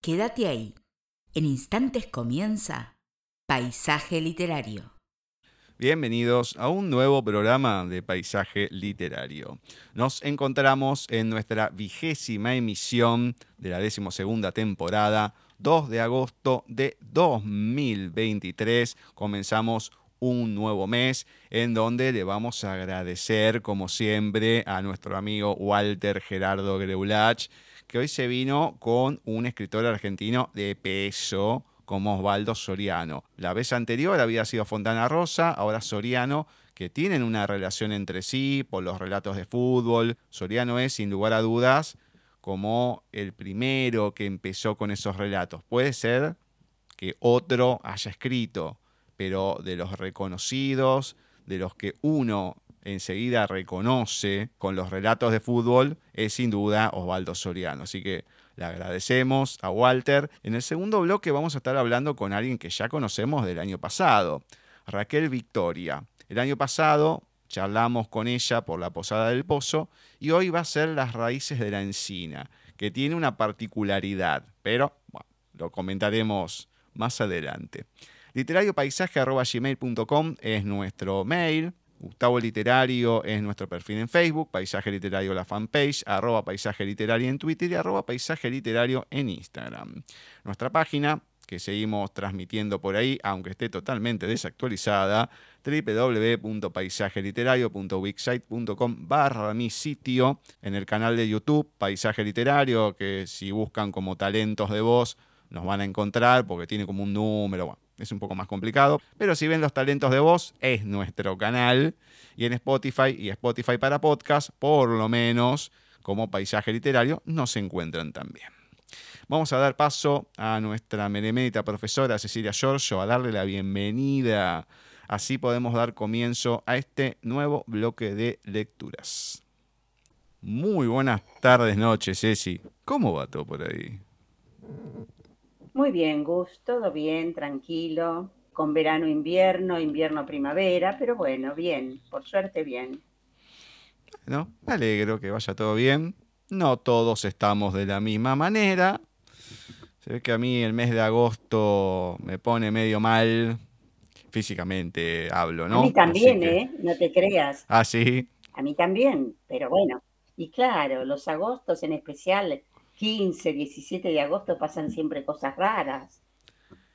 Quédate ahí. En instantes comienza Paisaje Literario. Bienvenidos a un nuevo programa de Paisaje Literario. Nos encontramos en nuestra vigésima emisión de la decimosegunda temporada, 2 de agosto de 2023. Comenzamos un nuevo mes en donde le vamos a agradecer, como siempre, a nuestro amigo Walter Gerardo Greulach, que hoy se vino con un escritor argentino de peso como Osvaldo Soriano. La vez anterior había sido Fontana Rosa, ahora Soriano, que tienen una relación entre sí por los relatos de fútbol. Soriano es, sin lugar a dudas, como el primero que empezó con esos relatos. Puede ser que otro haya escrito, pero de los reconocidos, de los que uno enseguida reconoce con los relatos de fútbol, es sin duda Osvaldo Soriano. Así que le agradecemos a Walter. En el segundo bloque vamos a estar hablando con alguien que ya conocemos del año pasado, Raquel Victoria. El año pasado charlamos con ella por la Posada del Pozo y hoy va a ser Las Raíces de la Encina, que tiene una particularidad, pero lo comentaremos más adelante literariopaisaje.gmail.com es nuestro mail. Gustavo Literario es nuestro perfil en Facebook, Paisaje Literario la fanpage, arroba Paisaje Literario en Twitter y arroba Paisaje Literario en Instagram. Nuestra página, que seguimos transmitiendo por ahí, aunque esté totalmente desactualizada, www.paisajeliterario.wixsite.com barra mi sitio, en el canal de YouTube Paisaje Literario, que si buscan como talentos de voz nos van a encontrar porque tiene como un número, es un poco más complicado. Pero si ven los talentos de voz, es nuestro canal. Y en Spotify y Spotify para podcast, por lo menos como paisaje literario, nos encuentran también. Vamos a dar paso a nuestra meremérita profesora Cecilia Giorgio a darle la bienvenida. Así podemos dar comienzo a este nuevo bloque de lecturas. Muy buenas tardes, noches, Ceci. ¿Cómo va todo por ahí? Muy bien, Gus, todo bien, tranquilo, con verano, invierno, invierno, primavera, pero bueno, bien, por suerte bien. Bueno, me alegro que vaya todo bien. No todos estamos de la misma manera. Se ve que a mí el mes de agosto me pone medio mal, físicamente hablo, ¿no? A mí también, ¿eh? No te creas. Ah, sí. A mí también, pero bueno. Y claro, los agostos en especial 15, 17 de agosto pasan siempre cosas raras.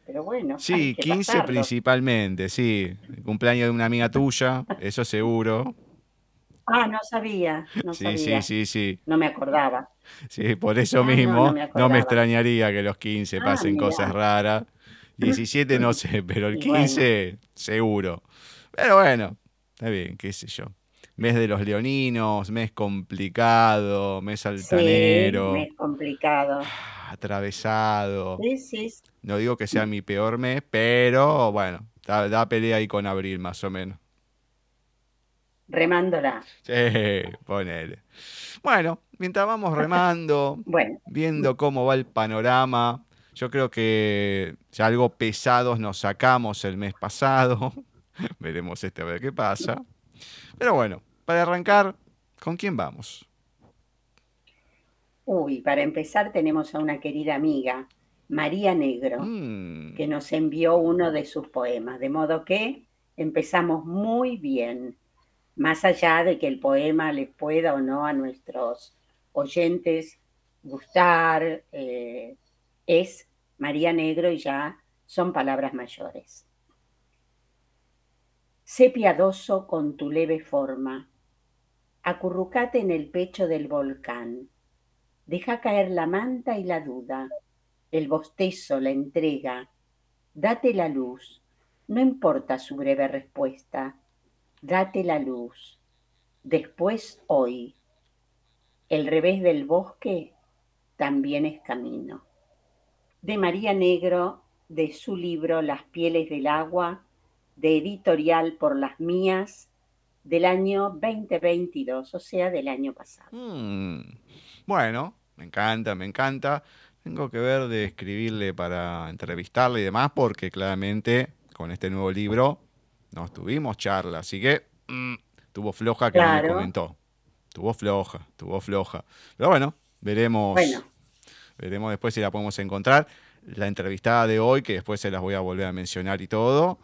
Pero bueno. Sí, 15 principalmente, sí. El cumpleaños de una amiga tuya, eso seguro. Ah, no sabía. No sí, sí, sí, sí. No me acordaba. Sí, por eso ah, mismo no, me extrañaría que los 15 ah, pasen cosas raras. 17 no sé, pero el 15 seguro. Pero bueno, está bien, qué sé yo mes de los leoninos, mes complicado, mes altanero. Sí, mes complicado. Atravesado. Sí, sí. No digo que sea mi peor mes, pero bueno, da, pelea ahí con abril más o menos. Remándola. Sí, ponele. Bueno, mientras vamos remando, viendo cómo va el panorama, yo creo que ya algo pesados nos sacamos el mes pasado. Veremos este a ver qué pasa. Pero bueno, para arrancar, ¿con quién vamos? Uy, para empezar tenemos a una querida amiga, María Negro, mm. que nos envió uno de sus poemas, de modo que empezamos muy bien, más allá de que el poema les pueda o no a nuestros oyentes gustar, eh, es María Negro y ya son palabras mayores. Sé piadoso con tu leve forma. Acurrucate en el pecho del volcán. Deja caer la manta y la duda, el bostezo, la entrega. Date la luz. No importa su breve respuesta. Date la luz. Después hoy. El revés del bosque también es camino. De María Negro, de su libro Las pieles del agua, de editorial por las mías del año 2022, o sea, del año pasado. Mm, bueno, me encanta, me encanta. Tengo que ver de escribirle para entrevistarle y demás, porque claramente con este nuevo libro nos tuvimos charla, así que mm, tuvo floja que me comentó. Tuvo floja, tuvo floja. Pero bueno, veremos. Veremos después si la podemos encontrar. La entrevistada de hoy, que después se las voy a volver a mencionar y todo.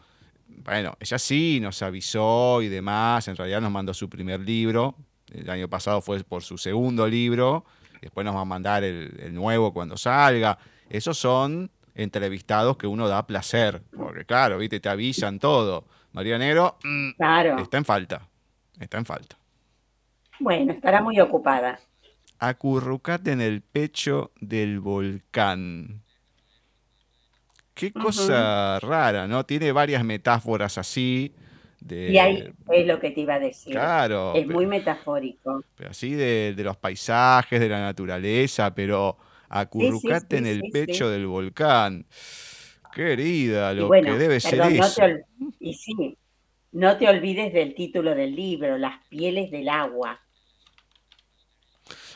Bueno, ella sí nos avisó y demás. En realidad nos mandó su primer libro. El año pasado fue por su segundo libro. Después nos va a mandar el, nuevo cuando salga. Esos son entrevistados que uno da placer. Porque claro, viste, te avisan todo. María Negro mm, claro. está en falta. Está en falta. Bueno, estará muy ocupada. Acurrucate en el pecho del volcán. Qué cosa rara, ¿no? Tiene varias metáforas así. De, y ahí es lo que te iba a decir. Claro. Es muy metafórico. Pero así de, los paisajes, de la naturaleza, pero acurrucate en el pecho del volcán. Querida, lo que debe ser eso. y sí, no te olvides del título del libro, Las pieles del agua.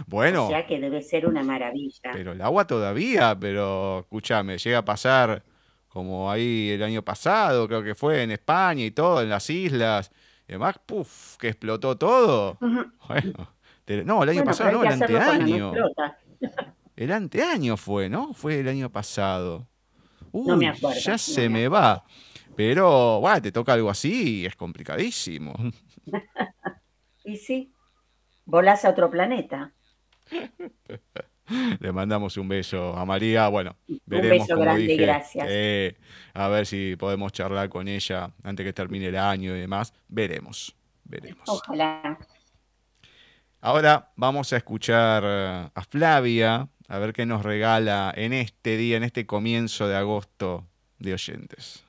Bueno. O sea que debe ser una maravilla. Pero el agua todavía, pero escúchame, llega a pasar como ahí el año pasado, creo que fue en España y todo, en las islas. Y además, puff, que explotó todo. Bueno, no, el año pasado no, el anteaño. el anteaño fue, ¿no? Fue el año pasado. no me acuerdo. Ya se me va. Pero, bueno, te toca algo así y es complicadísimo. y sí, volás a otro planeta. Le mandamos un beso a María. Bueno, veremos. Un beso grande, gracias. Eh, a ver si podemos charlar con ella antes que termine el año y demás. Veremos, veremos. Ojalá. Ahora vamos a escuchar a Flavia, a ver qué nos regala en este día, en este comienzo de agosto de oyentes.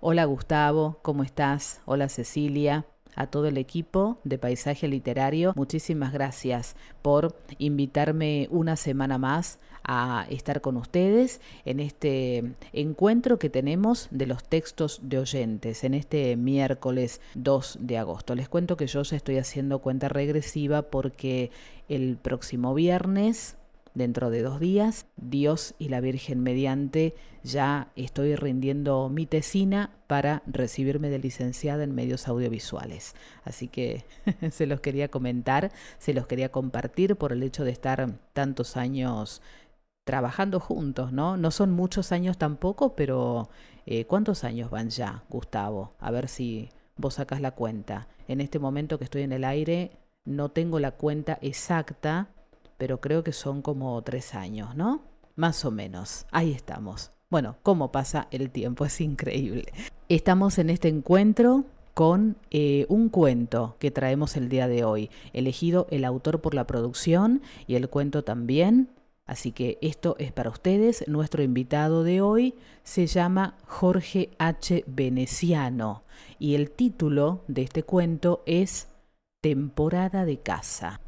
Hola Gustavo, ¿cómo estás? Hola Cecilia a todo el equipo de Paisaje Literario. Muchísimas gracias por invitarme una semana más a estar con ustedes en este encuentro que tenemos de los textos de oyentes en este miércoles 2 de agosto. Les cuento que yo ya estoy haciendo cuenta regresiva porque el próximo viernes dentro de dos días, Dios y la Virgen mediante, ya estoy rindiendo mi tesina para recibirme de licenciada en medios audiovisuales. Así que se los quería comentar, se los quería compartir por el hecho de estar tantos años trabajando juntos, ¿no? No son muchos años tampoco, pero eh, ¿cuántos años van ya, Gustavo? A ver si vos sacas la cuenta. En este momento que estoy en el aire, no tengo la cuenta exacta, pero creo que son como tres años, ¿no? Más o menos. Ahí estamos. Bueno, cómo pasa el tiempo, es increíble. Estamos en este encuentro con eh, un cuento que traemos el día de hoy, elegido el autor por la producción y el cuento también. Así que esto es para ustedes. Nuestro invitado de hoy se llama Jorge H. Veneciano y el título de este cuento es Temporada de casa.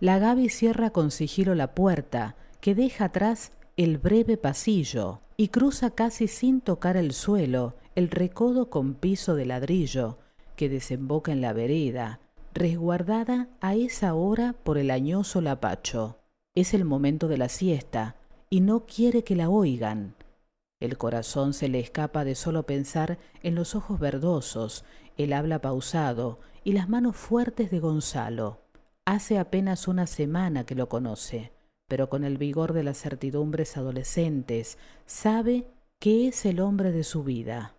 La Gaby cierra con sigilo la puerta, que deja atrás el breve pasillo, y cruza casi sin tocar el suelo el recodo con piso de ladrillo, que desemboca en la vereda, resguardada a esa hora por el añoso lapacho. Es el momento de la siesta, y no quiere que la oigan. El corazón se le escapa de solo pensar en los ojos verdosos, el habla pausado y las manos fuertes de Gonzalo. Hace apenas una semana que lo conoce, pero con el vigor de las certidumbres adolescentes sabe que es el hombre de su vida.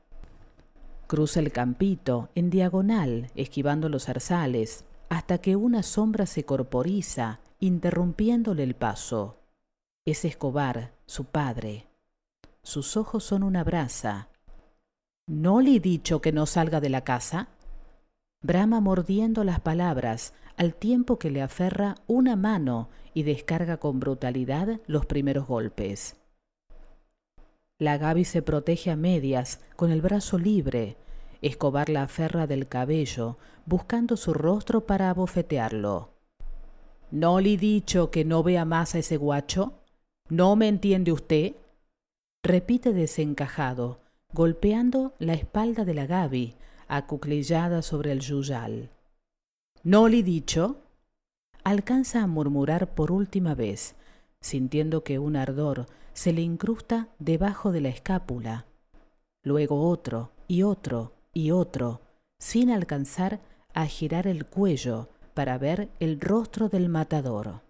Cruza el campito en diagonal, esquivando los zarzales, hasta que una sombra se corporiza, interrumpiéndole el paso. Es Escobar, su padre. Sus ojos son una brasa. ¿No le he dicho que no salga de la casa? Brama mordiendo las palabras, al tiempo que le aferra una mano y descarga con brutalidad los primeros golpes. La Gaby se protege a medias, con el brazo libre. Escobar la aferra del cabello, buscando su rostro para abofetearlo. ¿No le he dicho que no vea más a ese guacho? ¿No me entiende usted? Repite desencajado, golpeando la espalda de la Gaby, acuclillada sobre el yuyal. ¿No le he dicho? Alcanza a murmurar por última vez, sintiendo que un ardor se le incrusta debajo de la escápula. Luego otro y otro y otro, sin alcanzar a girar el cuello para ver el rostro del matador.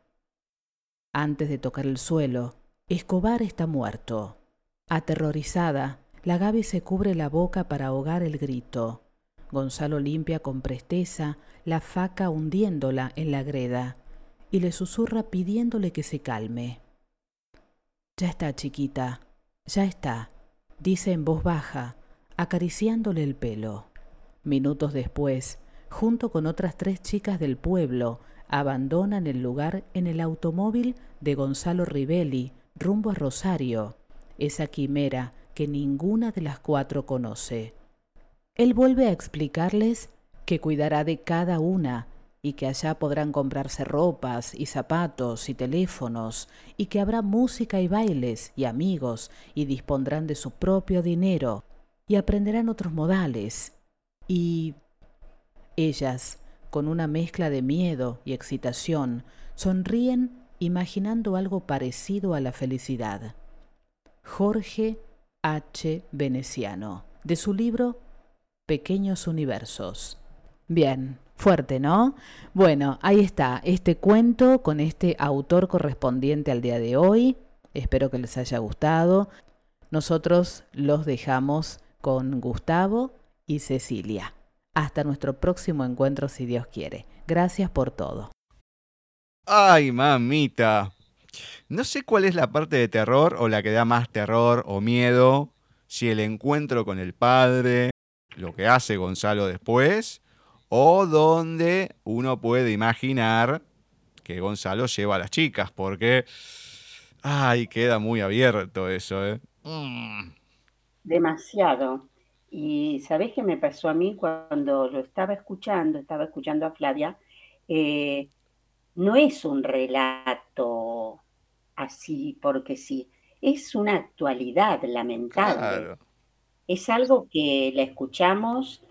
antes de tocar el suelo, Escobar está muerto. Aterrorizada, la Gaby se cubre la boca para ahogar el grito. Gonzalo limpia con presteza la faca hundiéndola en la greda y le susurra pidiéndole que se calme. Ya está, chiquita, ya está, dice en voz baja, acariciándole el pelo. Minutos después, junto con otras tres chicas del pueblo, abandonan el lugar en el automóvil de Gonzalo Rivelli, rumbo a Rosario, esa quimera que ninguna de las cuatro conoce. Él vuelve a explicarles que cuidará de cada una y que allá podrán comprarse ropas y zapatos y teléfonos, y que habrá música y bailes y amigos, y dispondrán de su propio dinero, y aprenderán otros modales. Y ellas, con una mezcla de miedo y excitación, sonríen imaginando algo parecido a la felicidad. Jorge H. Veneciano, de su libro Pequeños Universos. Bien, Fuerte, ¿no? Bueno, ahí está, este cuento con este autor correspondiente al día de hoy. Espero que les haya gustado. Nosotros los dejamos con Gustavo y Cecilia. Hasta nuestro próximo encuentro si Dios quiere. Gracias por todo. Ay, mamita. No sé cuál es la parte de terror o la que da más terror o miedo, si el encuentro con el padre, lo que hace Gonzalo después, o donde uno puede imaginar que Gonzalo lleva a las chicas, porque, ay, queda muy abierto eso, ¿eh? Mm. Demasiado. Y sabés qué me pasó a mí cuando lo estaba escuchando, estaba escuchando a Flavia, eh, no es un relato así porque sí, es una actualidad lamentable. Es algo que la escuchamos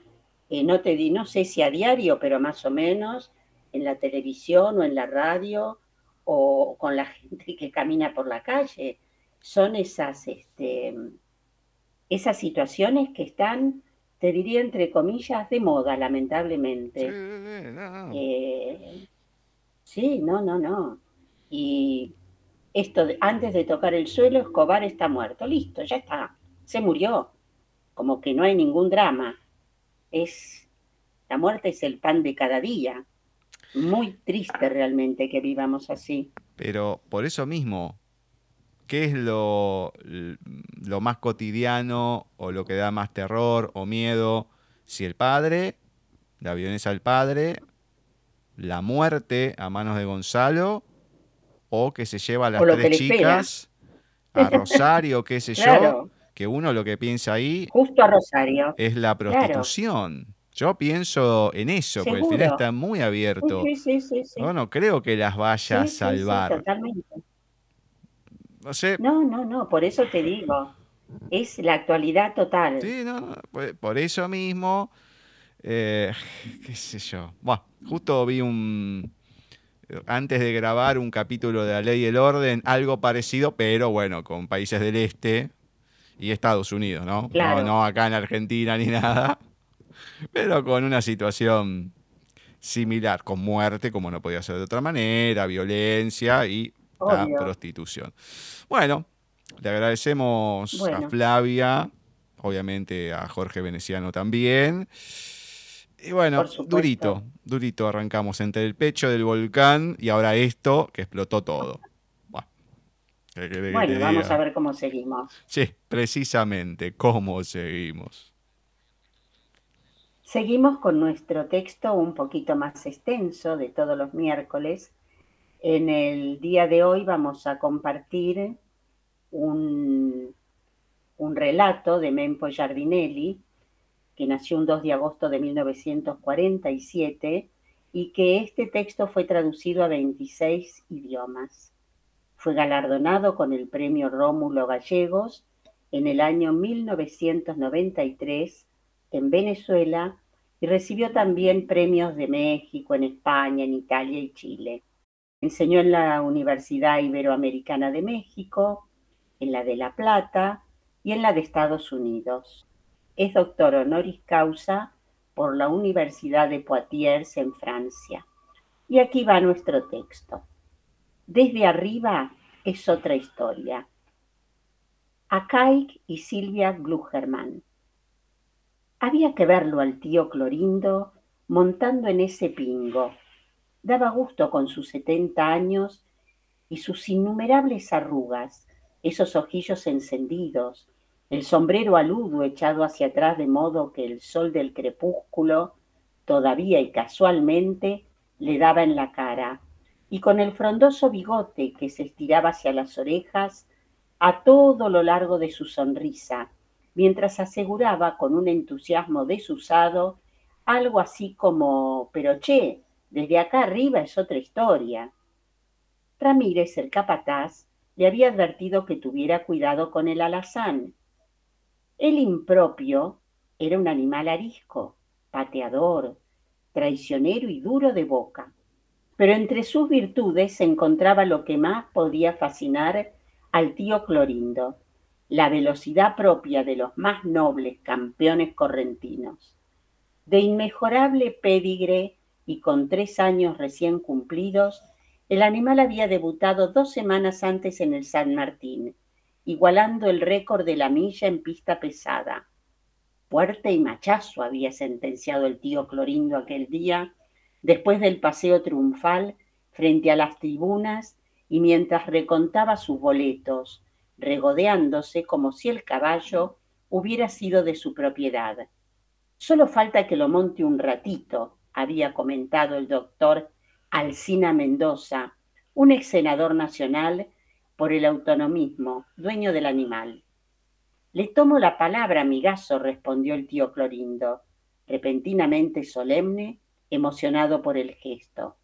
eh, no te di, no sé si a diario, pero más o menos en la televisión o en la radio o con la gente que camina por la calle. Son esas, este, esas situaciones que están, te diría entre comillas, de moda, lamentablemente. Sí, no, no, no. no. Y esto, antes de tocar el suelo, Escobar está muerto. Listo, ya está. Se murió. Como que no hay ningún drama es, la muerte es el pan de cada día. Muy triste realmente que vivamos así. Pero por eso mismo, ¿qué es lo, lo más cotidiano o lo que da más terror o miedo? Si el padre, la violencia del padre, la muerte a manos de Gonzalo, o que se lleva a las tres chicas a Rosario, qué sé yo, que uno lo que piensa ahí justo a Rosario es la prostitución. Yo pienso en eso, porque el final está muy abierto. Sí, sí, sí, no creo que las vaya a salvar. totalmente. No sé. No, no, no, por eso te digo. Es la actualidad total. Sí, no, por, eso mismo, eh, qué sé yo. Bueno, justo vi un, antes de grabar un capítulo de La Ley y el Orden, algo parecido, pero bueno, con países del este, y Estados Unidos, ¿no? ¿no? acá en Argentina ni nada, pero con una situación similar, con muerte, como no podía ser de otra manera, violencia y la prostitución. Bueno, le agradecemos a Flavia, obviamente a Jorge Veneciano también. Y bueno, durito, durito arrancamos entre el pecho del volcán y ahora esto que explotó todo. Bueno, vamos a ver cómo seguimos. Sí, precisamente, cómo seguimos. Seguimos con nuestro texto un poquito más extenso de todos los miércoles. En el día de hoy vamos a compartir un, un relato de Mempo Giardinelli, que nació un 2 de agosto de 1947 y que este texto fue traducido a 26 idiomas. Fue galardonado con el premio Rómulo Gallegos en el año 1993 en Venezuela y recibió también premios de México, en España, en Italia y Chile. Enseñó en la Universidad Iberoamericana de México, en la de La Plata y en la de Estados Unidos. Es doctor honoris causa por la Universidad de Poitiers en Francia. Y aquí va nuestro texto. Desde arriba es otra historia. Akaik y Silvia Glugerman. Había que verlo al tío Clorindo montando en ese pingo. Daba gusto con sus setenta años y sus innumerables arrugas, esos ojillos encendidos, el sombrero aludo echado hacia atrás de modo que el sol del crepúsculo, todavía y casualmente, le daba en la cara, y con el frondoso bigote que se estiraba hacia las orejas a todo lo largo de su sonrisa, mientras aseguraba con un entusiasmo desusado algo así como, pero che, desde acá arriba es otra historia. Ramírez, el capataz, le había advertido que tuviera cuidado con el alazán. El impropio era un animal arisco, pateador, traicionero y duro de boca. Pero entre sus virtudes se encontraba lo que más podía fascinar al tío Clorindo, la velocidad propia de los más nobles campeones correntinos. De inmejorable pedigre y con tres años recién cumplidos, el animal había debutado dos semanas antes en el San Martín, igualando el récord de la milla en pista pesada. Fuerte y machazo había sentenciado el tío Clorindo aquel día, después del paseo triunfal, frente a las tribunas y mientras recontaba sus boletos, regodeándose como si el caballo hubiera sido de su propiedad. Solo falta que lo monte un ratito, había comentado el doctor Alcina Mendoza, un ex senador nacional por el autonomismo, dueño del animal. Le tomo la palabra, amigazo, respondió el tío Clorindo, repentinamente solemne, emocionado por el gesto.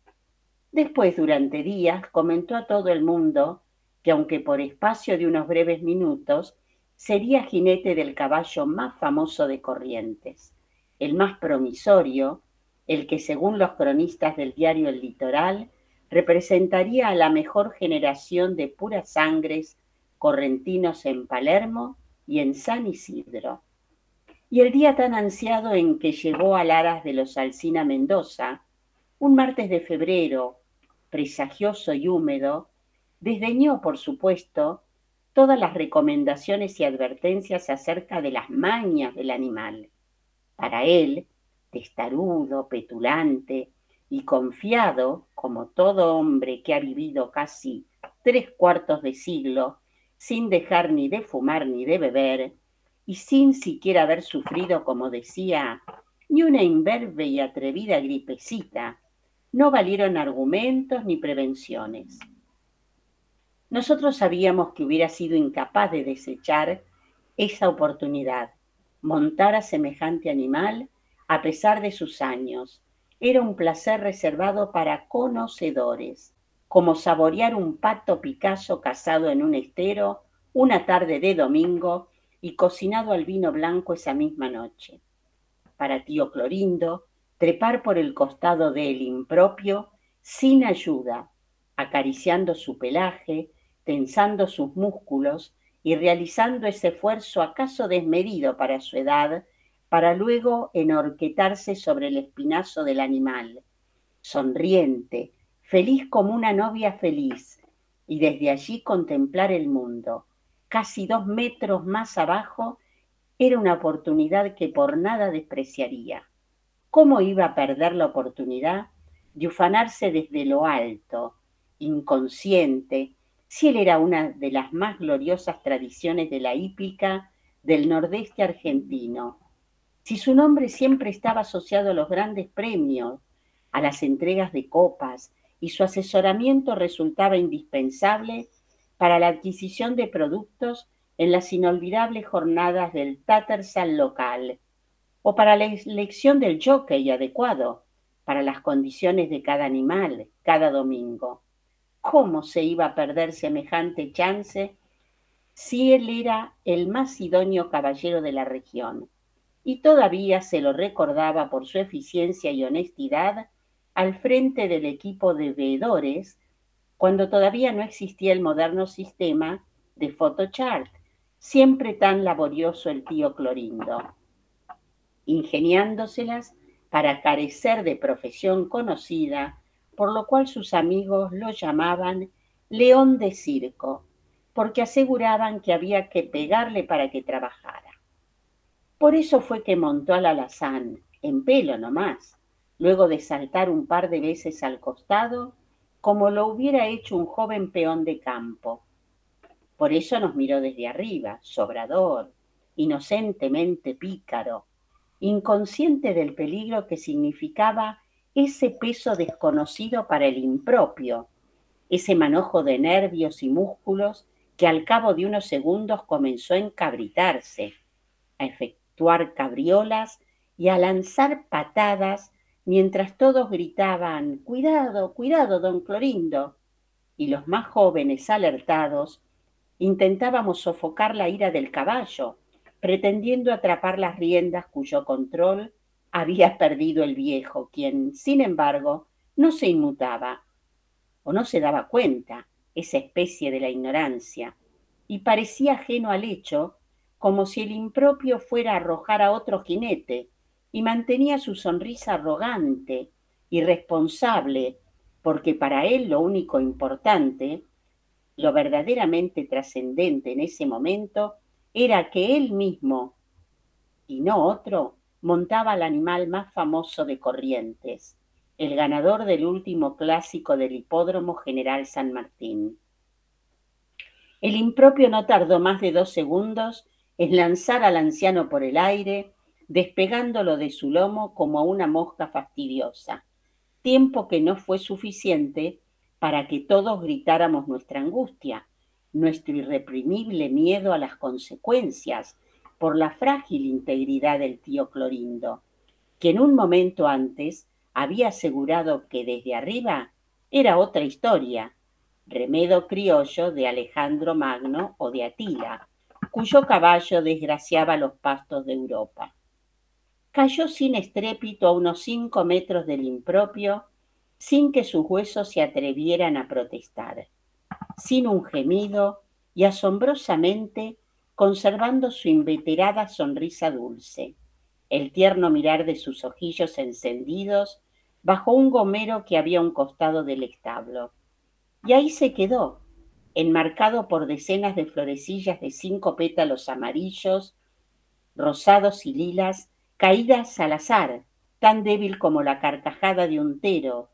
Después, durante días, comentó a todo el mundo que, aunque por espacio de unos breves minutos, sería jinete del caballo más famoso de Corrientes, el más promisorio, el que según los cronistas del diario El Litoral representaría a la mejor generación de puras sangres correntinos en Palermo y en San Isidro. Y el día tan ansiado en que llegó al aras de los Alcina Mendoza, un martes de febrero, presagioso y húmedo, desdeñó, por supuesto, todas las recomendaciones y advertencias acerca de las mañas del animal. Para él, testarudo, petulante y confiado, como todo hombre que ha vivido casi tres cuartos de siglo sin dejar ni de fumar ni de beber, y sin siquiera haber sufrido, como decía, ni una imberbe y atrevida gripecita, no valieron argumentos ni prevenciones. Nosotros sabíamos que hubiera sido incapaz de desechar esa oportunidad, montar a semejante animal a pesar de sus años. Era un placer reservado para conocedores, como saborear un pato Picasso cazado en un estero una tarde de domingo y cocinado al vino blanco esa misma noche. Para tío Clorindo, trepar por el costado del impropio sin ayuda, acariciando su pelaje, tensando sus músculos y realizando ese esfuerzo acaso desmedido para su edad, para luego enorquetarse sobre el espinazo del animal, sonriente, feliz como una novia feliz, y desde allí contemplar el mundo. Casi dos metros más abajo era una oportunidad que por nada despreciaría. ¿Cómo iba a perder la oportunidad de ufanarse desde lo alto, inconsciente, si él era una de las más gloriosas tradiciones de la hípica del nordeste argentino, si su nombre siempre estaba asociado a los grandes premios, a las entregas de copas, y su asesoramiento resultaba indispensable para la adquisición de productos en las inolvidables jornadas del Tattersall local, o para la elección del jockey adecuado para las condiciones de cada animal cada domingo. ¿Cómo se iba a perder semejante chance si él era el más idóneo caballero de la región? y todavía se lo recordaba por su eficiencia y honestidad al frente del equipo de veedores cuando todavía no existía el moderno sistema de photochart, siempre tan laborioso el tío Clorindo, ingeniándoselas para carecer de profesión conocida, por lo cual sus amigos lo llamaban león de circo, porque aseguraban que había que pegarle para que trabajara. Por eso fue que montó al alazán, en pelo nomás, luego de saltar un par de veces al costado, como lo hubiera hecho un joven peón de campo. Por eso nos miró desde arriba, sobrador, inocentemente pícaro, inconsciente del peligro que significaba ese peso desconocido para el impropio, ese manojo de nervios y músculos que al cabo de unos segundos comenzó a encabritarse, a efectuar cabriolas y a lanzar patadas mientras todos gritaban Cuidado, cuidado, don Clorindo. Y los más jóvenes, alertados, intentábamos sofocar la ira del caballo, pretendiendo atrapar las riendas cuyo control había perdido el viejo, quien, sin embargo, no se inmutaba o no se daba cuenta, esa especie de la ignorancia, y parecía ajeno al hecho, como si el impropio fuera arrojar a otro jinete, y mantenía su sonrisa arrogante, irresponsable, porque para él lo único importante, lo verdaderamente trascendente en ese momento, era que él mismo, y no otro, montaba al animal más famoso de Corrientes, el ganador del último clásico del Hipódromo General San Martín. El impropio no tardó más de dos segundos en lanzar al anciano por el aire, despegándolo de su lomo como a una mosca fastidiosa, tiempo que no fue suficiente para que todos gritáramos nuestra angustia, nuestro irreprimible miedo a las consecuencias por la frágil integridad del tío Clorindo, que en un momento antes había asegurado que desde arriba era otra historia, remedo criollo de Alejandro Magno o de Atila, cuyo caballo desgraciaba los pastos de Europa. Cayó sin estrépito a unos cinco metros del impropio, sin que sus huesos se atrevieran a protestar sin un gemido y asombrosamente conservando su inveterada sonrisa dulce, el tierno mirar de sus ojillos encendidos bajo un gomero que había un costado del establo. Y ahí se quedó, enmarcado por decenas de florecillas de cinco pétalos amarillos, rosados y lilas, caídas al azar, tan débil como la carcajada de un tero,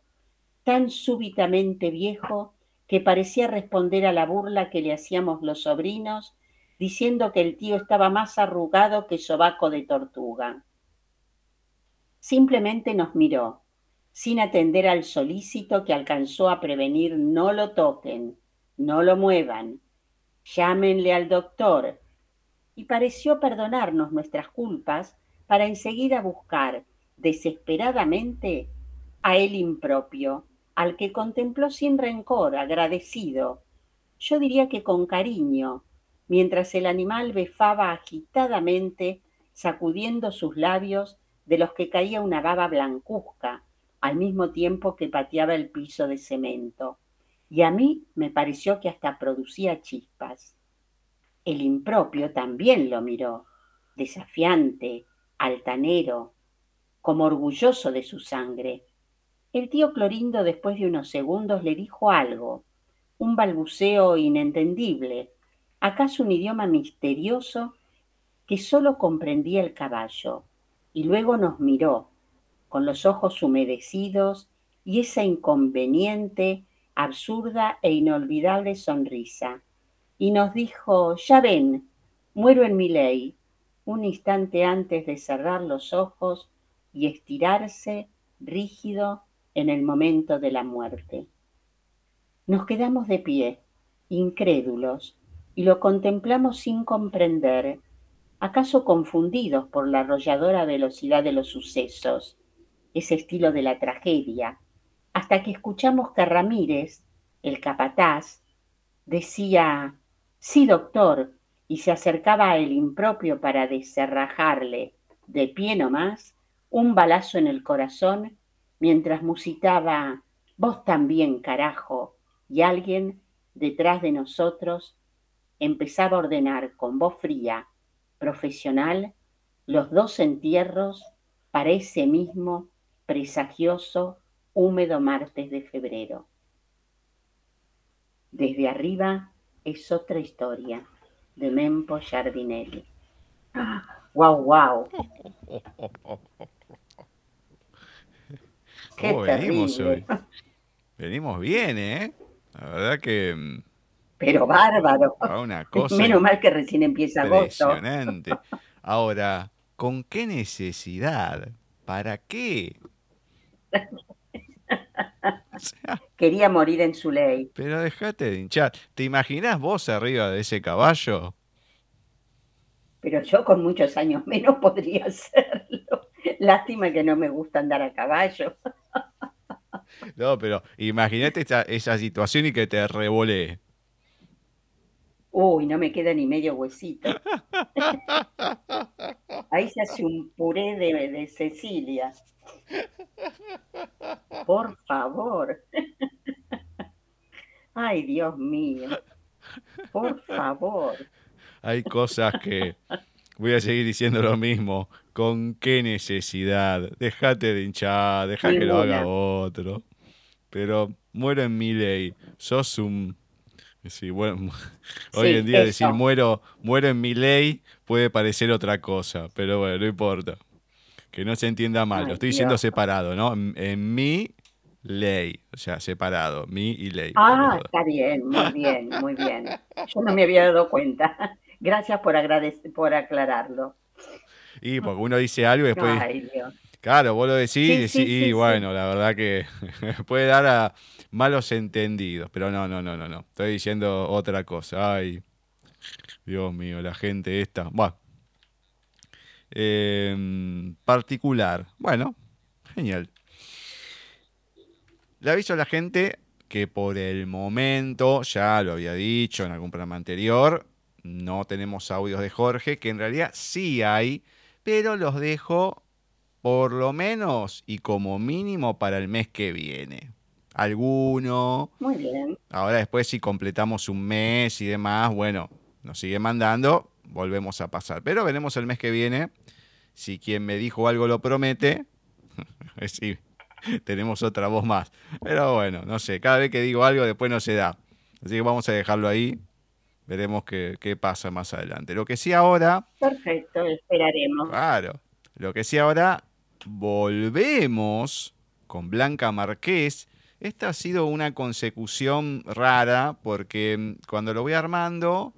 tan súbitamente viejo que parecía responder a la burla que le hacíamos los sobrinos, diciendo que el tío estaba más arrugado que sobaco de tortuga. Simplemente nos miró, sin atender al solícito que alcanzó a prevenir no lo toquen, no lo muevan, llámenle al doctor, y pareció perdonarnos nuestras culpas para enseguida buscar desesperadamente a él impropio al que contempló sin rencor, agradecido, yo diría que con cariño, mientras el animal befaba agitadamente, sacudiendo sus labios de los que caía una baba blancuzca, al mismo tiempo que pateaba el piso de cemento. Y a mí me pareció que hasta producía chispas. El impropio también lo miró, desafiante, altanero, como orgulloso de su sangre, el tío Clorindo, después de unos segundos, le dijo algo, un balbuceo inentendible, acaso un idioma misterioso que sólo comprendía el caballo, y luego nos miró, con los ojos humedecidos y esa inconveniente, absurda e inolvidable sonrisa, y nos dijo, ya ven, muero en mi ley, un instante antes de cerrar los ojos y estirarse, rígido, en el momento de la muerte. Nos quedamos de pie, incrédulos, y lo contemplamos sin comprender, acaso confundidos por la arrolladora velocidad de los sucesos, ese estilo de la tragedia, hasta que escuchamos que Ramírez, el capataz, decía, sí, doctor, y se acercaba a el impropio para deserrajarle, de pie nomás, un balazo en el corazón mientras musitaba Vos también, carajo, y alguien detrás de nosotros empezaba a ordenar con voz fría, profesional, los dos entierros para ese mismo presagioso, húmedo martes de febrero. Desde arriba es otra historia, de Mempo Giardinelli. ¡Wow, wow! ¡Qué Oh, venimos terrible! hoy. Venimos bien, ¿eh? La verdad que mm, Pero bárbaro. una cosa Menos mal que recién empieza agosto. impresionante. Ahora, ¿con qué necesidad? ¿Para qué? O sea, Quería morir en su ley. pero dejate de hinchar. ¿Te imaginás vos arriba de ese caballo? Pero yo con muchos años menos podría hacerlo. Lástima que no me gusta andar a caballo. No, pero imagínate esa, esa situación y que te revolé. Uy, no me queda ni medio huesito. Ahí se hace un puré de, de Cecilia. Por favor. Ay, Dios mío. Por favor. Hay cosas que voy a seguir diciendo lo mismo. ¿Con qué necesidad? Dejate de hinchar, deja que lo haga otro. Pero muero en mi ley. Sos un. Sí, bueno, hoy en día decir muero, muero en mi ley puede parecer otra cosa, pero bueno, no importa. Que no se entienda mal. Ay, lo estoy diciendo Dios. separado, ¿no? En, en mi ley. O sea, separado. Mi y ley. Ah, está bien, muy bien, muy bien. Yo no me había dado cuenta. Gracias por, por aclararlo. Y porque uno dice algo y después. Ay, Dios. Claro, vos lo decís Sí, y decís, sí, y sí, bueno, la verdad que puede dar a malos entendidos, pero no, no, no, no, no. Estoy diciendo otra cosa. Ay, Dios mío, la gente esta. Bueno. Em, particular. Bueno, genial. Le aviso a la gente que por el momento, ya lo había dicho en algún programa anterior, no tenemos audios de Jorge, que en realidad sí hay, pero los dejo por lo menos y como mínimo para el mes que viene. Alguno, Muy bien. ahora después si completamos un mes y demás, bueno, nos sigue mandando, volvemos a pasar. Pero veremos el mes que viene, si quien me dijo algo lo promete, sí, tenemos otra voz más. Pero bueno, no sé, cada vez que digo algo después no se da. Así que vamos a dejarlo ahí, veremos qué, qué pasa más adelante. Lo que sí ahora... Perfecto, esperaremos. Claro. Lo que sí ahora volvemos con Blanca Marqués. Esta ha sido una consecución rara porque mm, cuando lo voy armando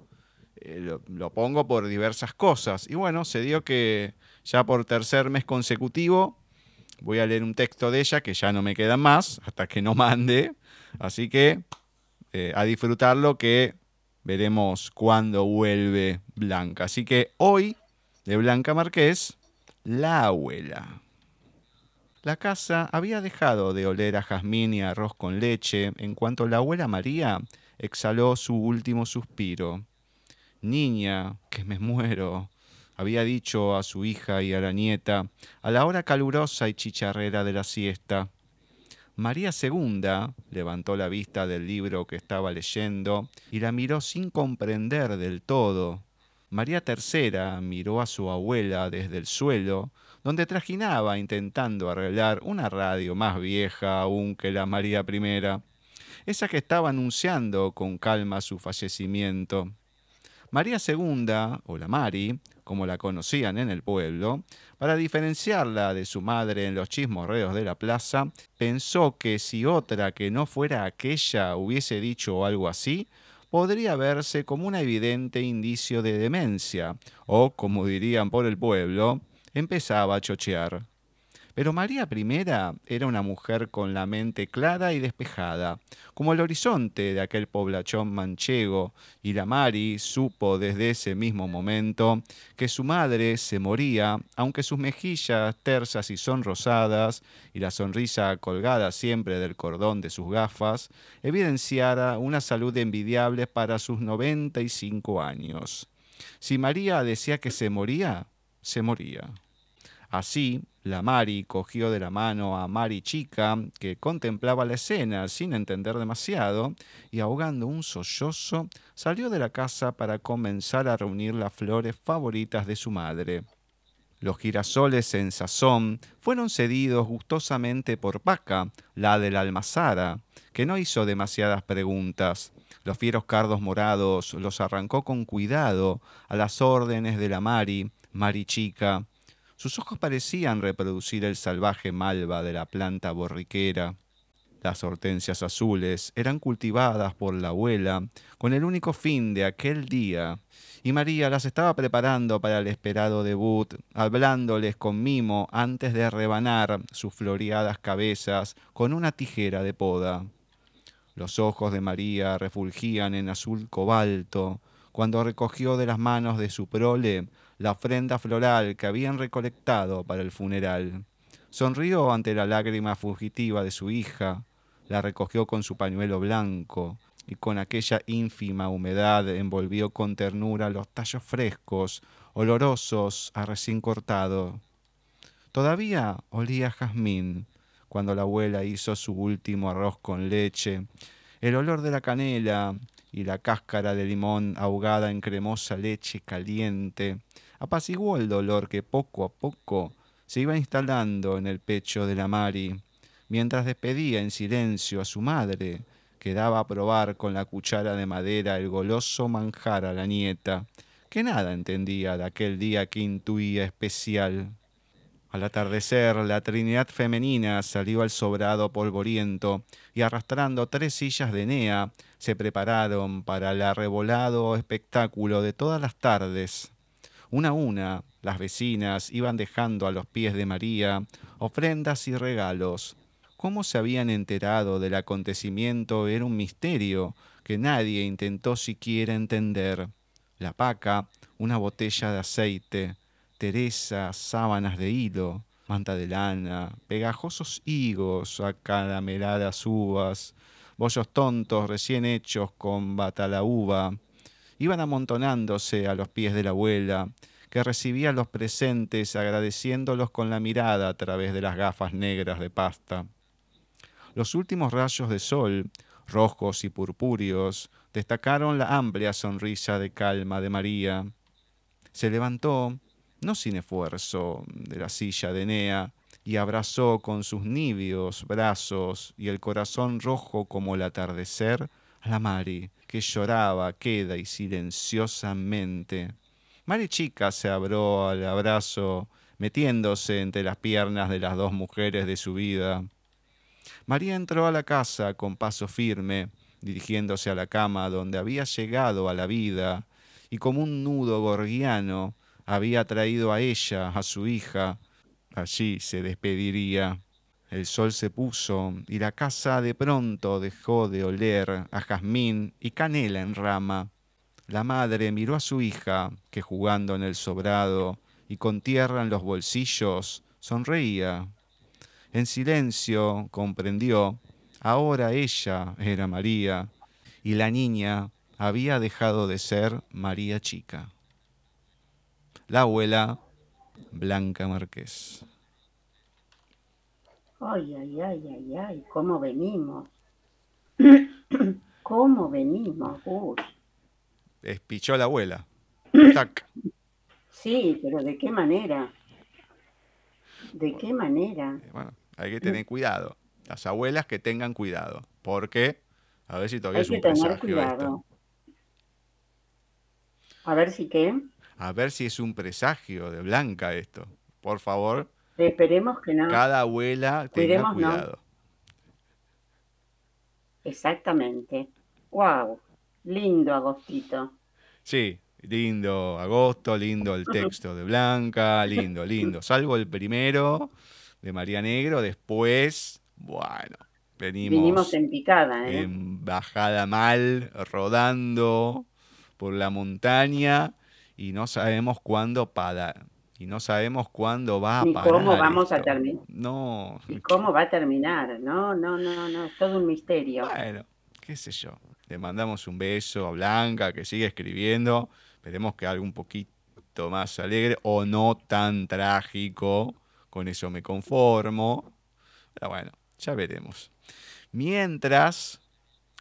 eh, lo, pongo por diversas cosas. Y bueno, se dio que ya por tercer mes consecutivo voy a leer un texto de ella que ya no me queda más hasta que no mande. Así que eh, a disfrutarlo que veremos cuándo vuelve Blanca. Así que hoy de Blanca Marqués, la abuela. La casa había dejado de oler a jazmín y arroz con leche en cuanto la abuela María exhaló su último suspiro. Niña, que me muero, había dicho a su hija y a la nieta a la hora calurosa y chicharrera de la siesta. María II levantó la vista del libro que estaba leyendo y la miró sin comprender del todo. María III miró a su abuela desde el suelo, donde trajinaba intentando arreglar una radio más vieja aún que la María I, esa que estaba anunciando con calma su fallecimiento. María II, o la Mari, como la conocían en el pueblo, para diferenciarla de su madre en los chismorreos de la plaza, pensó que si otra que no fuera aquella hubiese dicho algo así, podría verse como un evidente indicio de demencia, o, como dirían por el pueblo, empezaba a chochear. Pero María I era una mujer con la mente clara y despejada, como el horizonte de aquel poblachón manchego, y la Mari supo desde ese mismo momento que su madre se moría, aunque sus mejillas tersas y sonrosadas, y la sonrisa colgada siempre del cordón de sus gafas, evidenciara una salud envidiable para sus 95 años. Si María decía que se moría, se moría. Así, la Mari cogió de la mano a Mari chica, que contemplaba la escena sin entender demasiado, y ahogando un sollozo, salió de la casa para comenzar a reunir las flores favoritas de su madre. Los girasoles en sazón fueron cedidos gustosamente por Paca, la de la almazara, que no hizo demasiadas preguntas. Los fieros cardos morados los arrancó con cuidado a las órdenes de la Mari, Mari chica. Sus ojos parecían reproducir el salvaje malva de la planta borriquera. Las hortensias azules eran cultivadas por la abuela con el único fin de aquel día, y María las estaba preparando para el esperado debut, hablándoles con mimo antes de rebanar sus floreadas cabezas con una tijera de poda. Los ojos de María refulgían en azul cobalto cuando recogió de las manos de su prole la ofrenda floral que habían recolectado para el funeral. Sonrió ante la lágrima fugitiva de su hija, la recogió con su pañuelo blanco y con aquella ínfima humedad envolvió con ternura los tallos frescos, olorosos a recién cortado. Todavía olía jazmín, cuando la abuela hizo su último arroz con leche. El olor de la canela y la cáscara de limón ahogada en cremosa leche caliente apaciguó el dolor que poco a poco se iba instalando en el pecho de la Mari, mientras despedía en silencio a su madre, que daba a probar con la cuchara de madera el goloso manjar a la nieta, que nada entendía de aquel día que intuía especial. Al atardecer, la Trinidad femenina salió al sobrado polvoriento y arrastrando tres sillas de Enea, se prepararon para el arrebolado espectáculo de todas las tardes. Una a una, las vecinas iban dejando a los pies de María ofrendas y regalos. Cómo se habían enterado del acontecimiento era un misterio que nadie intentó siquiera entender. La paca, una botella de aceite, Teresa, sábanas de hilo, manta de lana, pegajosos higos, acarameladas uvas, bollos tontos recién hechos con batalaúba, iban amontonándose a los pies de la abuela, que recibía los presentes agradeciéndolos con la mirada a través de las gafas negras de pasta. Los últimos rayos de sol, rojos y purpúreos, destacaron la amplia sonrisa de calma de María. Se levantó, no sin esfuerzo, de la silla de Enea, y abrazó con sus nibios brazos y el corazón rojo como el atardecer a la Mari, que lloraba queda y silenciosamente. Mari Chica se abrió al abrazo, metiéndose entre las piernas de las dos mujeres de su vida. María entró a la casa con paso firme, dirigiéndose a la cama donde había llegado a la vida, y como un nudo gorgiano había traído a ella, a su hija. Allí se despediría. El sol se puso y la casa de pronto dejó de oler a jazmín y canela en rama. La madre miró a su hija, que jugando en el sobrado y con tierra en los bolsillos, sonreía. En silencio comprendió, ahora ella era María, y la niña había dejado de ser María chica la abuela Blanca Márquez. Ay, ay, ay, ay, ay, ¿cómo venimos? ¿Cómo venimos, Gus? Espichó la abuela. Tac. Sí, pero ¿de qué manera? ¿De qué manera? Eh, bueno, hay que tener cuidado. Las abuelas que tengan cuidado. Porque, a ver si todavía hay es un que tener cuidado. esto. A ver si qué. A ver si es un presagio de Blanca esto. Por favor, Esperemos que no. cada abuela tenga Cuidemos, no. cuidado. Exactamente. Wow, lindo agostito. Sí, lindo agosto, lindo el texto de Blanca, lindo, lindo. Salvo el primero de María Negro, después, bueno, venimos, Vinimos en picada, ¿eh? en bajada mal, rodando por la montaña y no sabemos cuándo para y no sabemos cuándo va a Ni parar. cómo vamos a terminar. No, ¿Y cómo va a terminar? No, no, no, no, es todo un misterio. Bueno, qué sé yo. Le mandamos un beso a Blanca que sigue escribiendo. Esperemos que algo un poquito más alegre o no tan trágico. Con eso me conformo. Pero bueno, ya veremos. Mientras,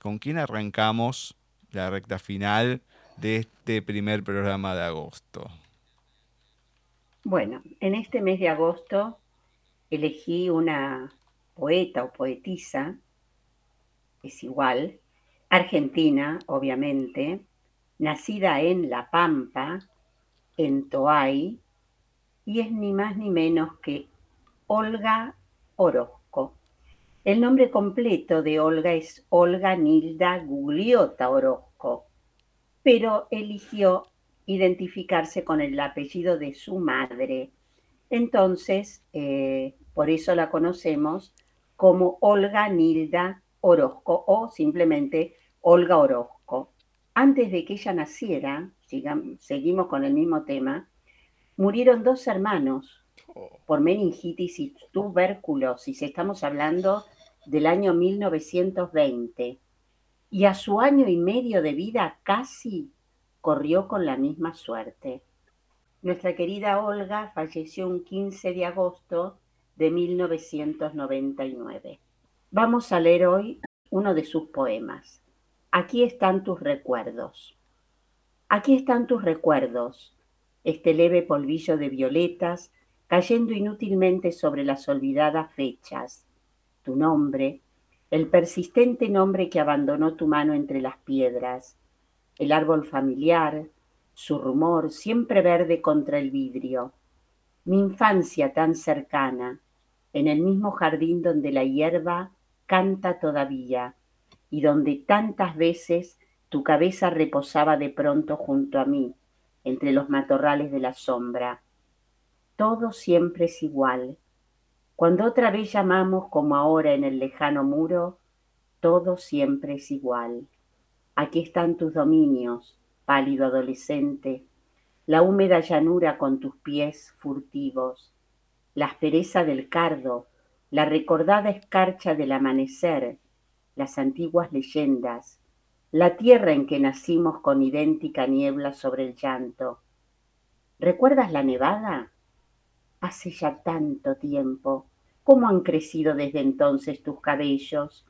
¿con quién arrancamos la recta final de este primer programa de agosto? Bueno, en este mes de agosto elegí una poeta o poetisa es igual, argentina, obviamente, nacida en La Pampa, en Toay, y es ni más ni menos que Olga Orozco. El nombre completo de Olga es Olga Nilda Gugliota Orozco, pero eligió identificarse con el apellido de su madre. Entonces, eh, por eso la conocemos como Olga Nilda Orozco o simplemente Olga Orozco. Antes de que ella naciera, seguimos con el mismo tema, murieron dos hermanos oh. por meningitis y tuberculosis. Estamos hablando del año 1920. Y a su año y medio de vida casi corrió con la misma suerte. Nuestra querida Olga falleció un 15 de agosto de 1999. Vamos a leer hoy uno de sus poemas. Aquí están tus recuerdos. Aquí están tus recuerdos, este leve polvillo de violetas cayendo inútilmente sobre las olvidadas fechas. Tu nombre, el persistente nombre que abandonó tu mano entre las piedras, el árbol familiar, su rumor siempre verde contra el vidrio, mi infancia tan cercana, en el mismo jardín donde la hierba canta todavía y donde tantas veces tu cabeza reposaba de pronto junto a mí, entre los matorrales de la sombra. Todo siempre es igual. Cuando otra vez llamamos como ahora en el lejano muro, todo siempre es igual. Aquí están tus dominios, pálido adolescente, la húmeda llanura con tus pies furtivos, la aspereza del cardo, la recordada escarcha del amanecer, las antiguas leyendas, la tierra en que nacimos con idéntica niebla sobre el llanto. ¿Recuerdas la nevada? Hace ya tanto tiempo. ¿Cómo han crecido desde entonces tus cabellos?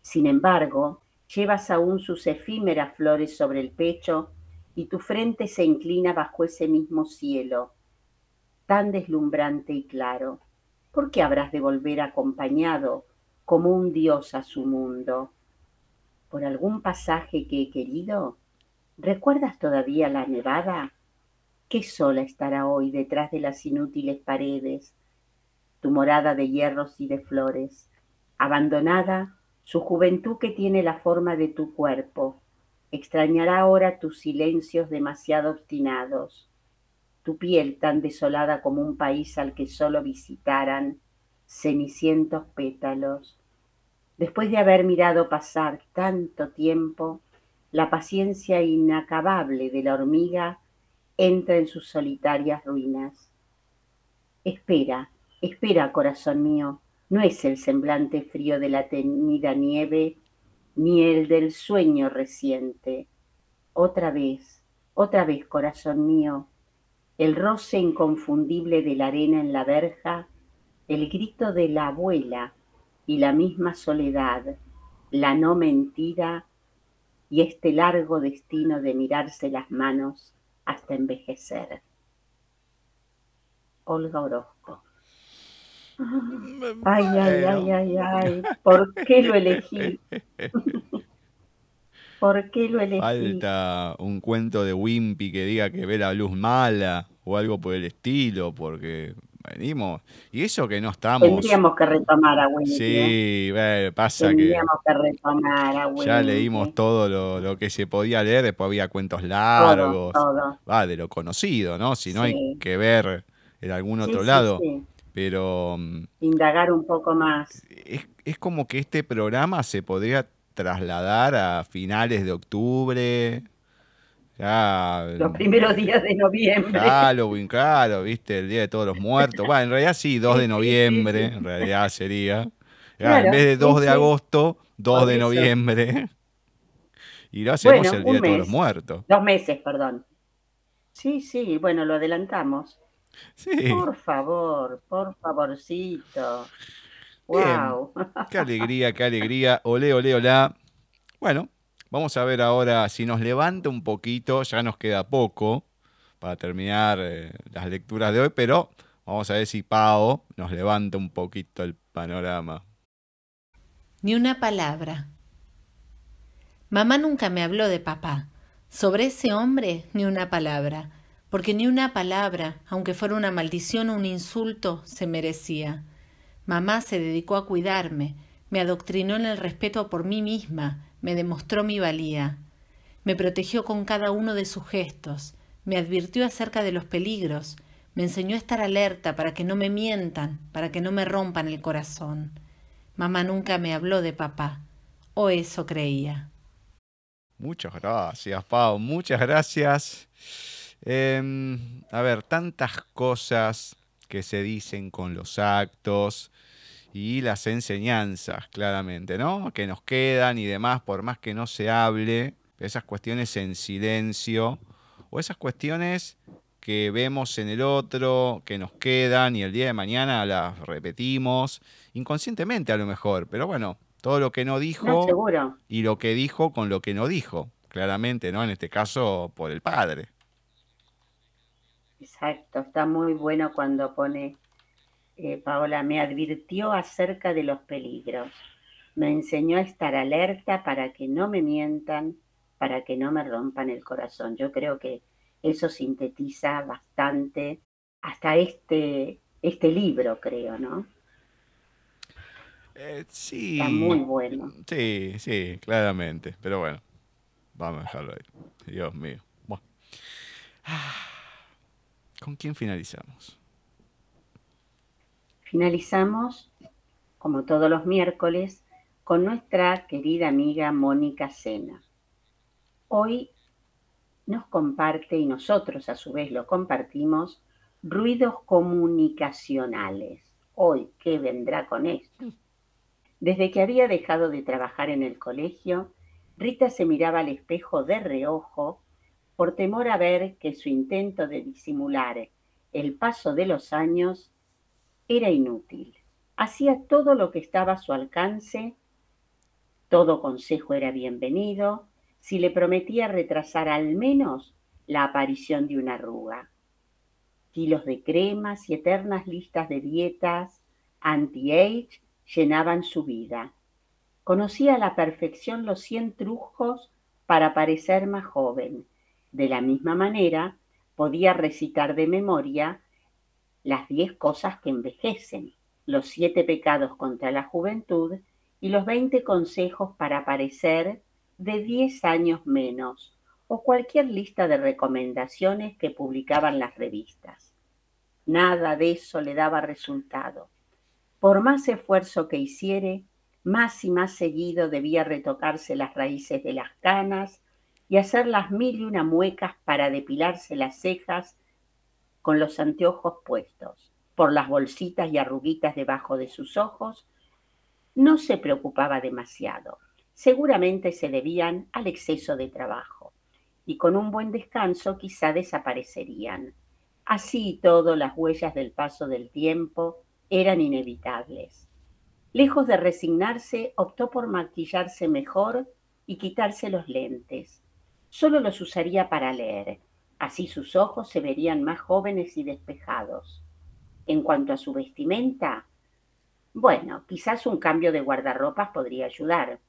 Sin embargo, Llevas aún sus efímeras flores sobre el pecho y tu frente se inclina bajo ese mismo cielo, tan deslumbrante y claro. ¿Por qué habrás de volver acompañado como un dios a su mundo? ¿Por algún pasaje que he querido? ¿Recuerdas todavía la nevada? Qué sola estará hoy detrás de las inútiles paredes, tu morada de hierros y de flores, abandonada su juventud que tiene la forma de tu cuerpo. Extrañará ahora tus silencios demasiado obstinados, tu piel tan desolada como un país al que solo visitaran cenicientos pétalos. Después de haber mirado pasar tanto tiempo, la paciencia inacabable de la hormiga entra en sus solitarias ruinas. Espera, espera, corazón mío, no es el semblante frío de la tenida nieve, ni el del sueño reciente. Otra vez, otra vez, corazón mío, el roce inconfundible de la arena en la verja, el grito de la abuela y la misma soledad, la no mentira y este largo destino de mirarse las manos hasta envejecer. Olga Orozco. Ay, ay, ay, ay, ay. ¿Por qué lo elegí? ¿Por qué lo elegí? Falta un cuento de Wimpy que diga que ve la luz mala o algo por el estilo, porque venimos. Y eso que no estamos. Tendríamos que retomar a Wimpy. Sí, ¿eh? pasa Tendríamos que... retomar a Wimpy. Ya leímos todo lo, que se podía leer, después había cuentos largos. Va, de lo conocido, ¿no? Si no hay que ver en algún otro lado. Sí, pero... Indagar un poco más. Es, como que este programa se podría trasladar a finales de octubre. Ya, los primeros días de noviembre. Halloween, claro, viste, el Día de Todos los Muertos. Bueno, en realidad sí, 2 de noviembre, en realidad sería. en vez de 2 de agosto, 2 de noviembre. Y lo hacemos el Día de Todos los Muertos. Dos meses, perdón. Sí, sí, bueno, lo adelantamos. Por favor, por favorcito. Wow. Qué alegría, qué alegría. Ole, ole, hola. Bueno, vamos a ver ahora si nos levanta un poquito. Ya nos queda poco para terminar eh, las lecturas de hoy, pero vamos a ver si Pau nos levanta un poquito el panorama. Ni una palabra. Mamá nunca me habló de papá. Sobre ese hombre ni una palabra, porque ni una palabra, aunque fuera una maldición o un insulto, se merecía. Mamá se dedicó a cuidarme, me adoctrinó en el respeto por mí misma, me demostró mi valía. Me protegió con cada uno de sus gestos, me advirtió acerca de los peligros, me enseñó a estar alerta para que no me mientan, para que no me rompan el corazón. Mamá nunca me habló de papá, o eso creía. Muchas gracias, Pau, muchas gracias. Em, a ver, tantas cosas que se dicen con los actos y las enseñanzas, claramente, ¿no? Que nos quedan y demás, por más que no se hable, esas cuestiones en silencio o esas cuestiones que vemos en el otro, que nos quedan y el día de mañana las repetimos, inconscientemente a lo mejor, pero bueno, todo lo que no dijo y lo que dijo con lo que no dijo, claramente, ¿no? En este caso, por el padre. Exacto, está muy bueno cuando pone, eh, Paola, me advirtió acerca de los peligros, me enseñó a estar alerta para que no me mientan, para que no me rompan el corazón. Yo creo que eso sintetiza bastante hasta este, este libro, creo, ¿no? Eh, sí. Está muy bueno. Sí, sí, claramente. Pero bueno, vamos a dejarlo ahí. Dios mío. Bueno. ¿Con quién finalizamos? Finalizamos, como todos los miércoles, con nuestra querida amiga Mónica Sena. Hoy nos comparte, y nosotros a su vez lo compartimos, ruidos comunicacionales. Hoy, ¿qué vendrá con esto? Desde que había dejado de trabajar en el colegio, Rita se miraba al espejo de reojo por temor a ver que su intento de disimular el paso de los años era inútil. Hacía todo lo que estaba a su alcance, todo consejo era bienvenido, si le prometía retrasar al menos la aparición de una arruga. Kilos de cremas y eternas listas de dietas anti-age llenaban su vida. Conocía a la perfección los cien trujos para parecer más joven. De la misma manera, podía recitar de memoria las diez cosas que envejecen, los siete pecados contra la juventud y los veinte consejos para parecer de diez años menos, o cualquier lista de recomendaciones que publicaban las revistas. Nada de eso le daba resultado. Por más esfuerzo que hiciere, más y más seguido debía retocarse las raíces de las canas y hacer las mil y una muecas para depilarse las cejas con los anteojos puestos. Por las bolsitas y arruguitas debajo de sus ojos, no se preocupaba demasiado. Seguramente se debían al exceso de trabajo, y con un buen descanso quizá desaparecerían. Así y todo, las huellas del paso del tiempo eran inevitables. Lejos de resignarse, optó por maquillarse mejor y quitarse los lentes. Solo los usaría para leer. Así sus ojos se verían más jóvenes y despejados. En cuanto a su vestimenta, bueno, quizás un cambio de guardarropas podría ayudar.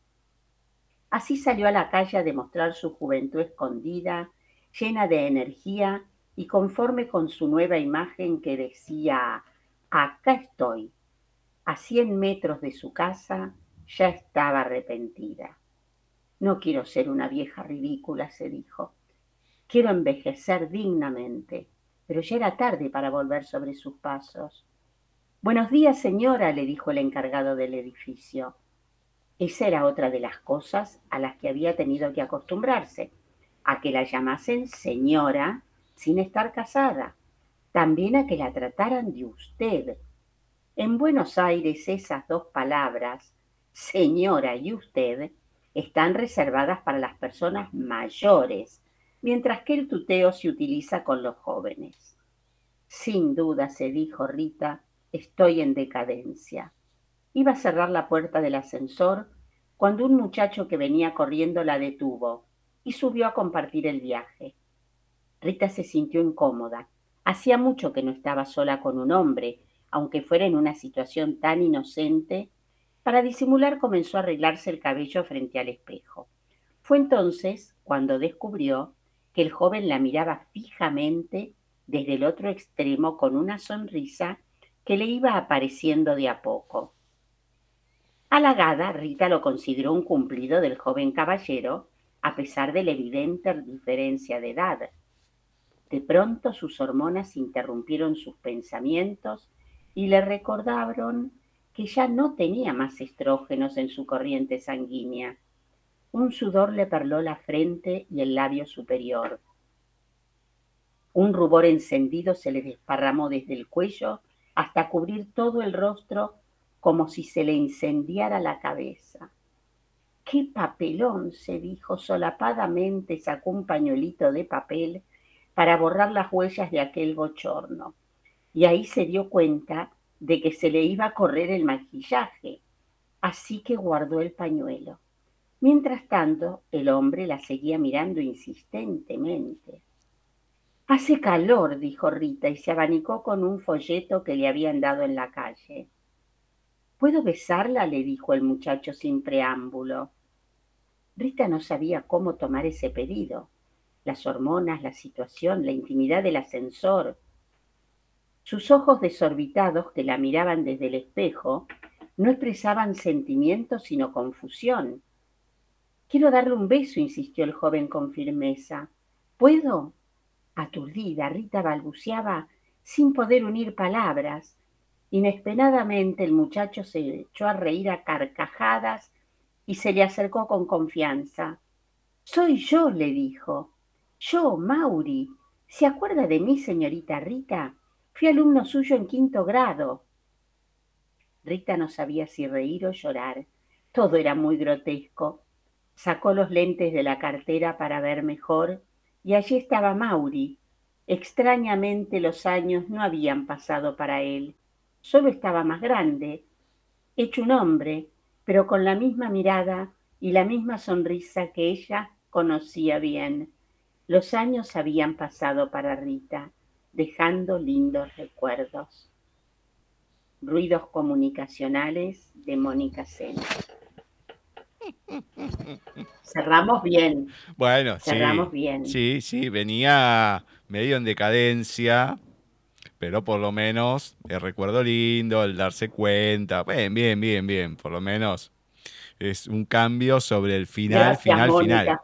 Así salió a la calle a demostrar su juventud escondida, llena de energía y conforme con su nueva imagen que decía Acá estoy. A cien metros de su casa ya estaba arrepentida. No quiero ser una vieja ridícula, se dijo. Quiero envejecer dignamente, pero ya era tarde para volver sobre sus pasos. Buenos días, señora, le dijo el encargado del edificio. Esa era otra de las cosas a las que había tenido que acostumbrarse, a que la llamasen señora sin estar casada también a que la trataran de usted. En Buenos Aires esas dos palabras, señora y usted, están reservadas para las personas mayores, mientras que el tuteo se utiliza con los jóvenes. Sin duda, se dijo Rita, estoy en decadencia. Iba a cerrar la puerta del ascensor cuando un muchacho que venía corriendo la detuvo y subió a compartir el viaje. Rita se sintió incómoda Hacía mucho que no estaba sola con un hombre, aunque fuera en una situación tan inocente. Para disimular comenzó a arreglarse el cabello frente al espejo. Fue entonces cuando descubrió que el joven la miraba fijamente desde el otro extremo con una sonrisa que le iba apareciendo de a poco. Halagada, Rita lo consideró un cumplido del joven caballero, a pesar de la evidente diferencia de edad. De pronto sus hormonas interrumpieron sus pensamientos y le recordaron que ya no tenía más estrógenos en su corriente sanguínea. Un sudor le perló la frente y el labio superior. Un rubor encendido se le desparramó desde el cuello hasta cubrir todo el rostro como si se le incendiara la cabeza. ¡Qué papelón! se dijo solapadamente, sacó un pañuelito de papel para borrar las huellas de aquel bochorno. Y ahí se dio cuenta de que se le iba a correr el maquillaje, así que guardó el pañuelo. Mientras tanto, el hombre la seguía mirando insistentemente. Hace calor, dijo Rita, y se abanicó con un folleto que le habían dado en la calle. ¿Puedo besarla? le dijo el muchacho sin preámbulo. Rita no sabía cómo tomar ese pedido las hormonas, la situación, la intimidad del ascensor. Sus ojos desorbitados que la miraban desde el espejo no expresaban sentimientos sino confusión. Quiero darle un beso, insistió el joven con firmeza. ¿Puedo? Aturdida, Rita balbuceaba sin poder unir palabras. Inesperadamente el muchacho se echó a reír a carcajadas y se le acercó con confianza. Soy yo, le dijo. Yo, Mauri. ¿Se acuerda de mí, señorita Rita? Fui alumno suyo en quinto grado. Rita no sabía si reír o llorar. Todo era muy grotesco. Sacó los lentes de la cartera para ver mejor y allí estaba Mauri. Extrañamente los años no habían pasado para él. Solo estaba más grande, hecho un hombre, pero con la misma mirada y la misma sonrisa que ella conocía bien. Los años habían pasado para Rita, dejando lindos recuerdos. Ruidos comunicacionales de Mónica Sena. Cerramos bien. Bueno, Cerramos sí. bien. Sí, sí, venía medio en decadencia, pero por lo menos el recuerdo lindo, el darse cuenta. Bien, bien, bien, bien. Por lo menos es un cambio sobre el final, Gracias, final, final.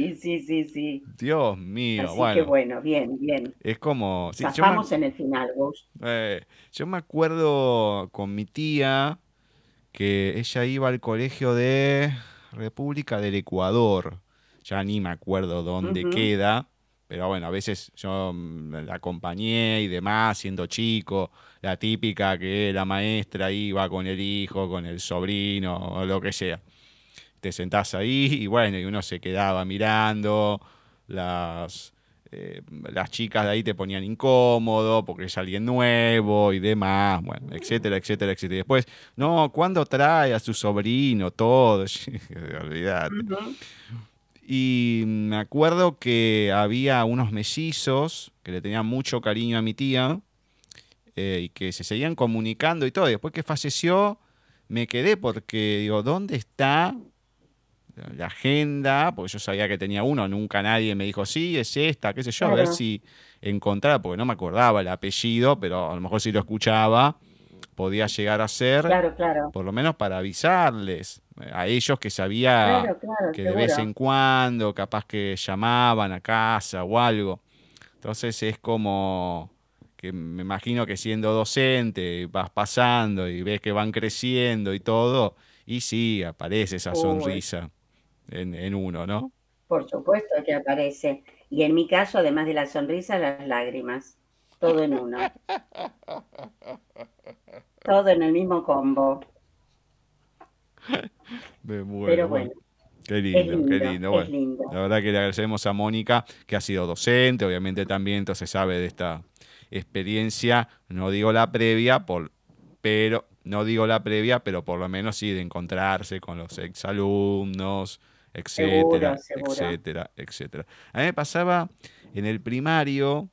Sí, sí, sí, sí. Dios mío, Así bueno, que bueno, bien, bien. es como... sí, me- en el final, Gus. Eh, yo me acuerdo con mi tía que ella iba al colegio de República del Ecuador. Ya ni me acuerdo dónde queda, pero bueno, a veces yo la acompañé y demás, siendo chico, la típica que la maestra iba con el hijo, con el sobrino o lo que sea. Te sentás ahí y bueno, y uno se quedaba mirando, las, eh, las chicas de ahí te ponían incómodo porque es alguien nuevo y demás, bueno, etcétera, etcétera, etcétera. Y después, no, ¿cuándo trae a su sobrino? Todo, olvídate. Y me acuerdo que había unos mellizos que le tenían mucho cariño a mi tía eh, y que se seguían comunicando y todo. Y después que falleció, me quedé porque digo, ¿dónde está la agenda? Porque yo sabía que tenía uno, nunca nadie me dijo, sí, es esta, qué sé yo, a ver si encontraba, porque no me acordaba el apellido, pero a lo mejor si lo escuchaba, podía llegar a ser, Claro, claro. por lo menos para avisarles eh, a ellos que sabía que de vez en cuando, capaz que llamaban a casa o algo. Entonces es como que me imagino que siendo docente vas pasando y ves que van creciendo y todo, y sí, aparece esa Uy. sonrisa en, en uno, ¿no? Por supuesto que aparece. Y en mi caso, además de la sonrisa, las lágrimas. Todo en uno. Todo en el mismo combo. Me muero, Pero bueno. Qué lindo, lindo, qué lindo. Bueno, lindo. la verdad que le agradecemos a Mónica, que ha sido docente, obviamente también, entonces sabe de esta experiencia, no digo la previa, por, pero no digo la previa, pero por lo menos sí de encontrarse con los exalumnos, etcétera, etcétera, etcétera. A mí me pasaba en el primario,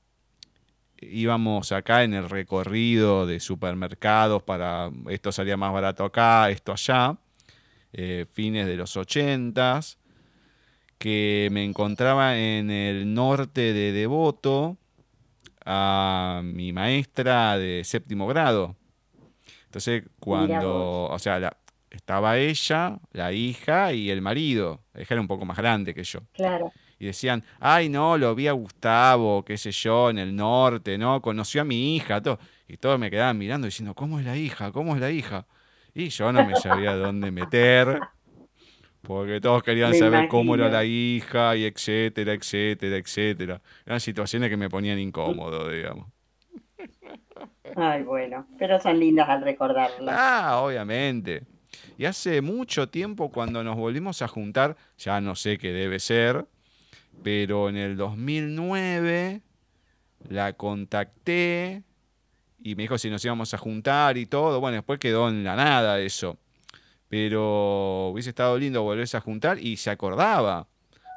íbamos acá en el recorrido de supermercados para esto salía más barato acá, esto allá. eh, fines de los ochentas, que me encontraba en el norte de Devoto a mi maestra de séptimo grado. Entonces, cuando, o sea, estaba ella, la hija y el marido. La hija era un poco más grande que yo. Claro. Y decían, ay, no, lo vi a Gustavo, qué sé yo, en el norte, ¿no? Conoció a mi hija, todo. Y todos me quedaban mirando diciendo, ¿cómo es la hija? ¿Cómo es la hija? Y yo no me sabía dónde meter, porque todos querían saber cómo era la hija, y etcétera, etcétera, etcétera. Eran situaciones que me ponían incómodo, digamos. Ay, bueno, pero son lindas al recordarlas. Ah, obviamente. Y hace mucho tiempo cuando nos volvimos a juntar, ya no sé qué debe ser, pero en el 2009 la contacté y me dijo si nos íbamos a juntar y todo. Bueno, después quedó en la nada eso. Pero hubiese estado lindo volverse a juntar y se acordaba.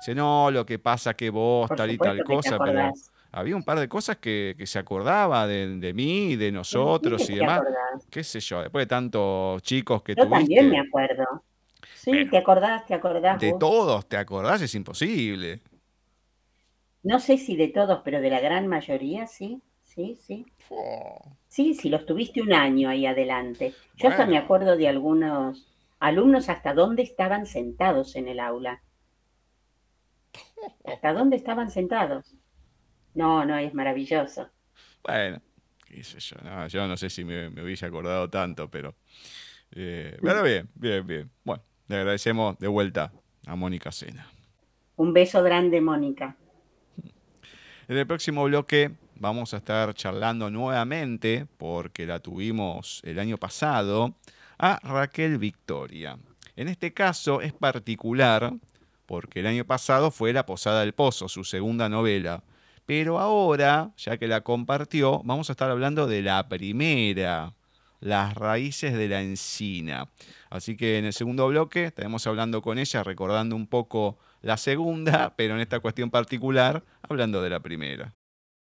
Dice, no, lo que pasa que vos, tal y tal cosa, pero había un par de cosas que, se acordaba de, mí, de nosotros y demás. Qué sé yo, después de tantos chicos que yo tuviste. Yo también me acuerdo. Sí, te acordás, te acordás. De todos te acordás, es imposible. No sé si de todos, pero de la gran mayoría sí, sí, sí. Sí, sí, los tuviste un año ahí adelante. Yo hasta me acuerdo de algunos alumnos hasta dónde estaban sentados en el aula. ¿Hasta dónde estaban sentados? No, no, es maravilloso. Bueno, qué sé yo, no, yo no sé si me, hubiese acordado tanto, pero, eh, pero bien, bien, bien. Bueno, le agradecemos de vuelta a Mónica Sena. Un beso grande, Mónica. En el próximo bloque vamos a estar charlando nuevamente, porque la tuvimos el año pasado, a Raquel Victoria. En este caso es particular porque el año pasado fue La Posada del Pozo, su segunda novela. Pero ahora, ya que la compartió, vamos a estar hablando de la primera, Las raíces de la encina. Así que en el segundo bloque estaremos hablando con ella, recordando un poco la segunda, pero en esta cuestión particular, hablando de la primera.